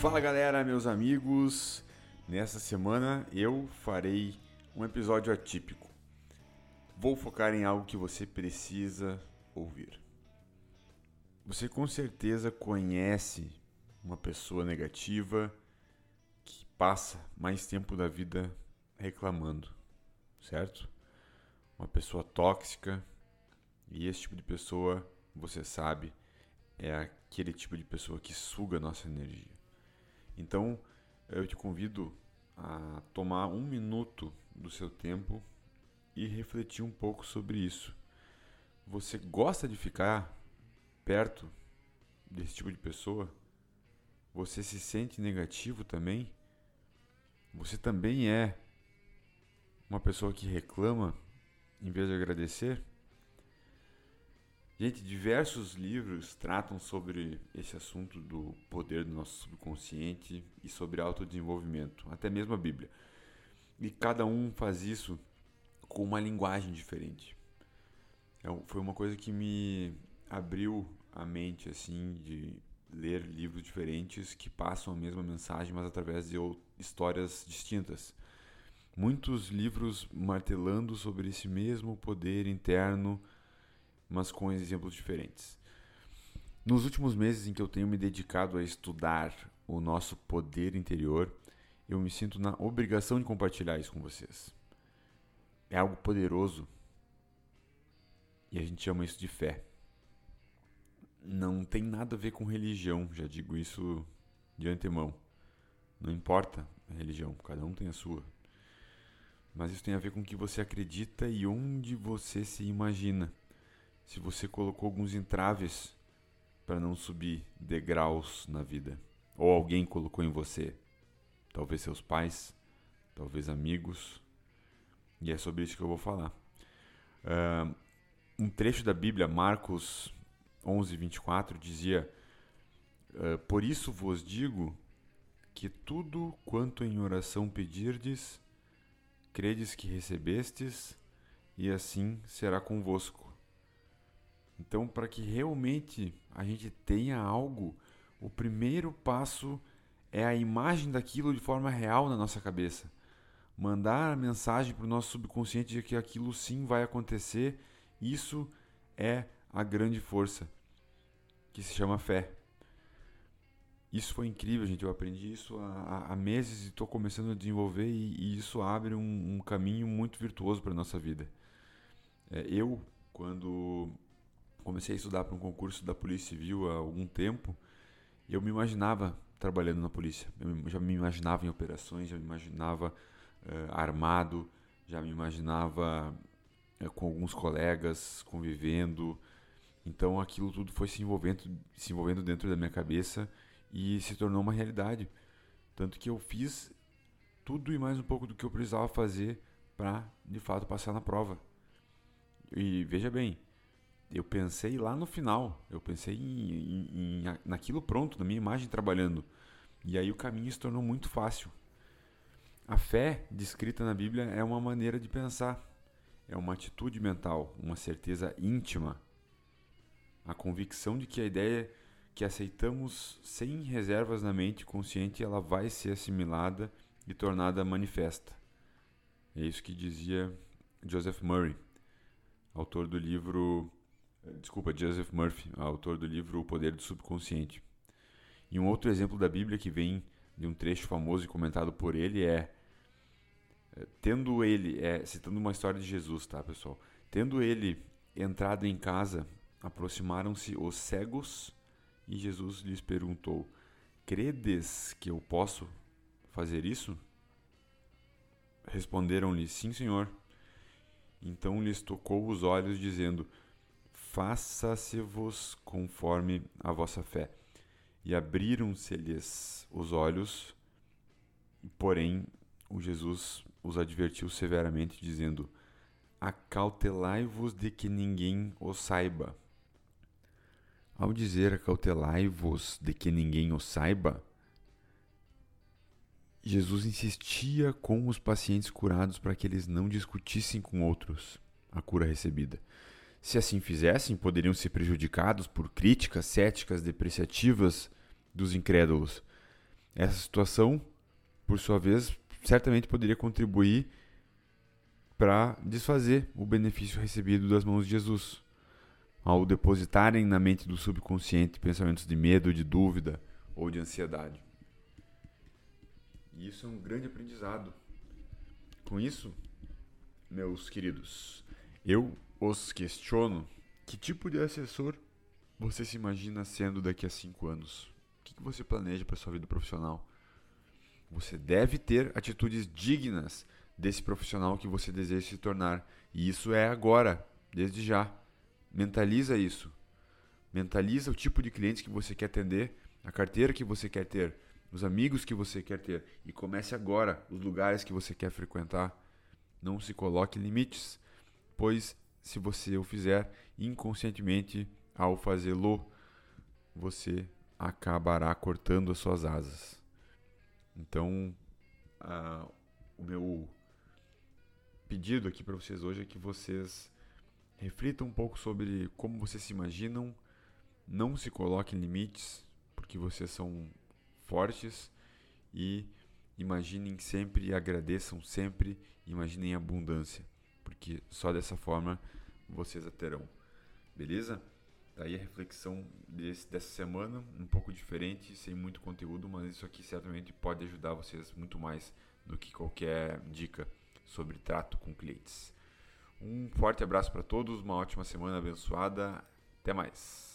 Fala galera, meus amigos. Nessa semana eu farei um episódio atípico. Vou focar em algo que você precisa ouvir. Você com certeza conhece uma pessoa negativa que passa mais tempo da vida reclamando, certo? Uma pessoa tóxica e esse tipo de pessoa, você sabe, é aquele tipo de pessoa que suga nossa energia. Então, eu te convido a tomar um minuto do seu tempo e refletir um pouco sobre isso. Você gosta de ficar perto desse tipo de pessoa? Você se sente negativo também? Você também é uma pessoa que reclama em vez de agradecer? Gente, diversos livros tratam sobre esse assunto do poder do nosso subconsciente e sobre autodesenvolvimento, até mesmo a Bíblia. E cada um faz isso com uma linguagem diferente. É, foi uma coisa que me abriu a mente assim de ler livros diferentes que passam a mesma mensagem, mas através de histórias distintas. Muitos livros martelando sobre esse mesmo poder interno mas com exemplos diferentes. Nos últimos meses em que eu tenho me dedicado a estudar o nosso poder interior, eu me sinto na obrigação de compartilhar isso com vocês. É algo poderoso e a gente chama isso de fé. Não tem nada a ver com religião, já digo isso de antemão. Não importa a religião, cada um tem a sua. Mas isso tem a ver com o que você acredita e onde você se imagina se você colocou alguns entraves para não subir degraus na vida, ou alguém colocou em você, talvez seus pais, talvez amigos, e é sobre isso que eu vou falar. Uh, um trecho da Bíblia, Marcos 11, 24, dizia: uh, Por isso vos digo que tudo quanto em oração pedirdes, credes que recebestes, e assim será convosco. Então, para que realmente a gente tenha algo, o primeiro passo é a imagem daquilo de forma real na nossa cabeça. Mandar a mensagem para o nosso subconsciente de que aquilo sim vai acontecer. Isso é a grande força que se chama fé. Isso foi incrível, gente. Eu aprendi isso há, há meses e estou começando a desenvolver, e, e isso abre um, um, caminho muito virtuoso para a nossa vida. É, eu, quando comecei a estudar para um concurso da Polícia Civil há algum tempo e eu me imaginava trabalhando na polícia. Eu já me imaginava em operações, já me imaginava uh, armado, já me imaginava uh, com alguns colegas convivendo. Então aquilo tudo foi se envolvendo, se envolvendo dentro da minha cabeça e se tornou uma realidade. Tanto que eu fiz tudo e mais um pouco do que eu precisava fazer para de fato passar na prova. E veja bem, eu pensei lá no final, eu pensei em, em, em, naquilo pronto, na minha imagem trabalhando. E aí o caminho se tornou muito fácil. A fé descrita na Bíblia é uma maneira de pensar, é uma atitude mental, uma certeza íntima, a convicção de que a ideia que aceitamos sem reservas na mente consciente ela vai ser assimilada e tornada manifesta. É isso que dizia Joseph Murray, autor do livro desculpa, Joseph Murphy, autor do livro O Poder do Subconsciente. E um outro exemplo da Bíblia que vem de um trecho famoso e comentado por ele é, é tendo ele, é, citando uma história de Jesus, tá, pessoal? Tendo ele entrado em casa, aproximaram-se os cegos e Jesus lhes perguntou: Credes que eu posso fazer isso? Responderam-lhe: Sim, Senhor. Então lhes tocou os olhos, dizendo: faça-se-vos conforme a vossa fé. E abriram-se-lhes os olhos, porém o Jesus os advertiu severamente, dizendo: Acautelai-vos de que ninguém o saiba. Ao dizer acautelai-vos de que ninguém o saiba, Jesus insistia com os pacientes curados para que eles não discutissem com outros a cura recebida. Se assim fizessem, poderiam ser prejudicados por críticas céticas depreciativas dos incrédulos. essa situação, por sua vez, certamente poderia contribuir para desfazer o benefício recebido das mãos de Jesus. Ao depositarem na mente do subconsciente pensamentos de medo, de dúvida ou de ansiedade. E isso é um grande aprendizado. Com isso, meus queridos, eu os questiono: que tipo de assessor você se imagina sendo daqui a cinco anos? O que você planeja para sua vida profissional? Você deve ter atitudes dignas desse profissional que você deseja se tornar. E isso é agora, desde já. Mentaliza isso. Mentaliza o tipo de clientes que você quer atender, a carteira que você quer ter, os amigos que você quer ter. E comece agora os lugares que você quer frequentar. Não se coloque limites, pois se você o fizer inconscientemente, ao fazê-lo, você acabará cortando as suas asas. Então, o meu pedido aqui para vocês hoje é que vocês reflitam um pouco sobre como vocês se imaginam, não se coloquem limites, porque vocês são fortes. E imaginem sempre agradeçam sempre, imaginem abundância, porque só dessa forma vocês a terão. Beleza? Daí a reflexão desse, dessa semana, um pouco diferente, sem muito conteúdo, mas isso aqui certamente pode ajudar vocês muito mais do que qualquer dica sobre trato com clientes. Um forte abraço para todos, uma ótima semana abençoada. Até mais.